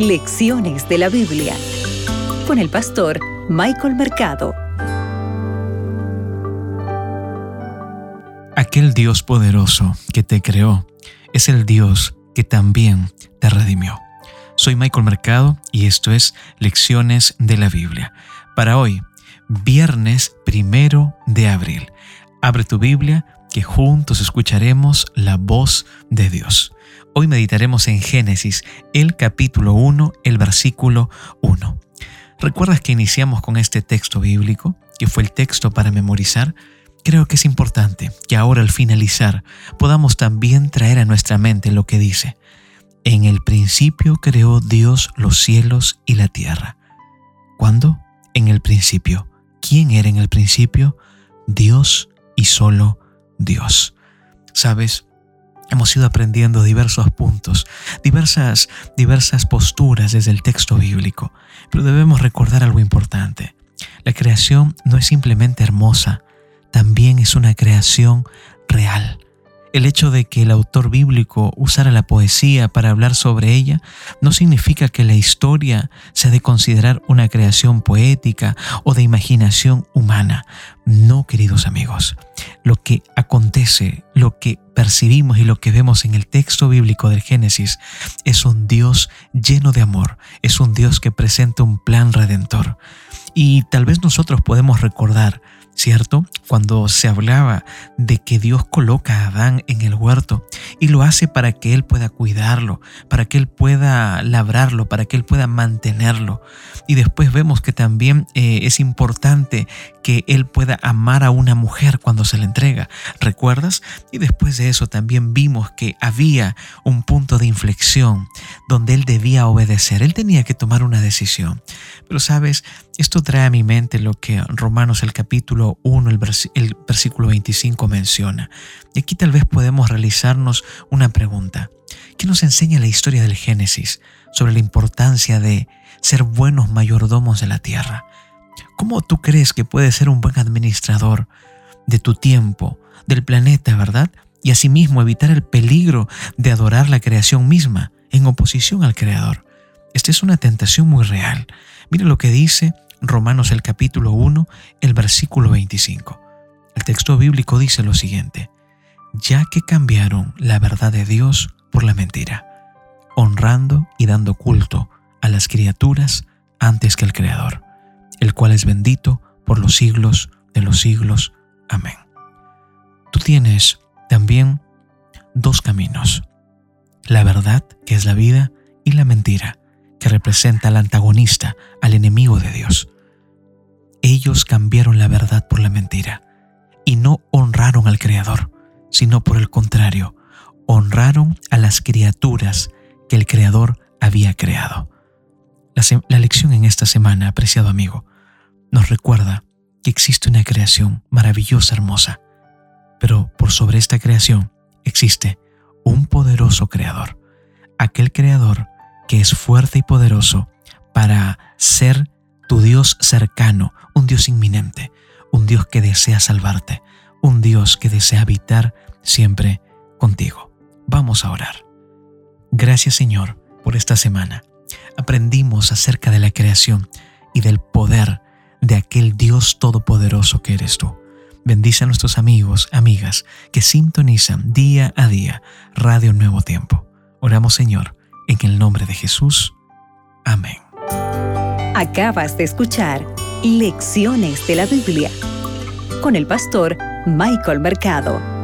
Lecciones de la Biblia con el pastor Michael Mercado. Aquel Dios poderoso que te creó es el Dios que también te redimió. Soy Michael Mercado y esto es Lecciones de la Biblia. Para hoy, viernes primero de abril. Abre tu Biblia que juntos escucharemos la voz de Dios. Hoy meditaremos en Génesis, el capítulo 1, el versículo 1. ¿Recuerdas que iniciamos con este texto bíblico, que fue el texto para memorizar? Creo que es importante que ahora al finalizar podamos también traer a nuestra mente lo que dice. En el principio creó Dios los cielos y la tierra. ¿Cuándo? En el principio. ¿Quién era en el principio? Dios y solo Dios. ¿Sabes? Hemos ido aprendiendo diversos puntos, diversas, diversas posturas desde el texto bíblico, pero debemos recordar algo importante. La creación no es simplemente hermosa, también es una creación real. El hecho de que el autor bíblico usara la poesía para hablar sobre ella no significa que la historia se ha de considerar una creación poética o de imaginación humana. No, queridos amigos. Lo que acontece, lo que percibimos y lo que vemos en el texto bíblico del Génesis es un Dios lleno de amor, es un Dios que presenta un plan redentor. Y tal vez nosotros podemos recordar ¿cierto? Cuando se hablaba de que Dios coloca a Adán en el huerto y lo hace para que él pueda cuidarlo, para que él pueda labrarlo, para que él pueda mantenerlo. Y después vemos que también eh, es importante que él pueda amar a una mujer cuando se le entrega. ¿Recuerdas? Y después de eso también vimos que había un punto de inflexión donde él debía obedecer. Él tenía que tomar una decisión. Pero sabes, esto trae a mi mente lo que Romanos el capítulo 1, el, versículo 25 menciona. Y aquí tal vez podemos realizarnos una pregunta. ¿Qué nos enseña la historia del Génesis sobre la importancia de ser buenos mayordomos de la tierra? ¿Cómo tú crees que puedes ser un buen administrador de tu tiempo, del planeta, verdad? Y asimismo evitar el peligro de adorar la creación misma en oposición al Creador. Esta es una tentación muy real. Mira lo que dice Romanos el capítulo 1, el versículo 25. El texto bíblico dice lo siguiente, ya que cambiaron la verdad de Dios por la mentira, honrando y dando culto a las criaturas antes que al Creador, el cual es bendito por los siglos de los siglos. Amén. Tú tienes también dos caminos, la verdad, que es la vida, y la mentira, que representa al antagonista, al enemigo de Dios. Ellos cambiaron la verdad por la mentira y no honraron al Creador, sino por el contrario, honraron a las criaturas que el Creador había creado. La, lección en esta semana, apreciado amigo, nos recuerda que existe una creación maravillosa, hermosa, pero por sobre esta creación existe un poderoso creador, aquel creador que es fuerte y poderoso para ser tu Dios cercano, un Dios inminente, un Dios que desea salvarte, un Dios que desea habitar siempre contigo. Vamos a orar. Gracias Señor por esta semana. Aprendimos acerca de la creación y del poder de aquel Dios todopoderoso que eres tú. Bendice a nuestros amigos, amigas que sintonizan día a día Radio Nuevo Tiempo. Oramos Señor en el nombre de Jesús. Amén. Acabas de escuchar Lecciones de la Biblia con el pastor Michael Mercado.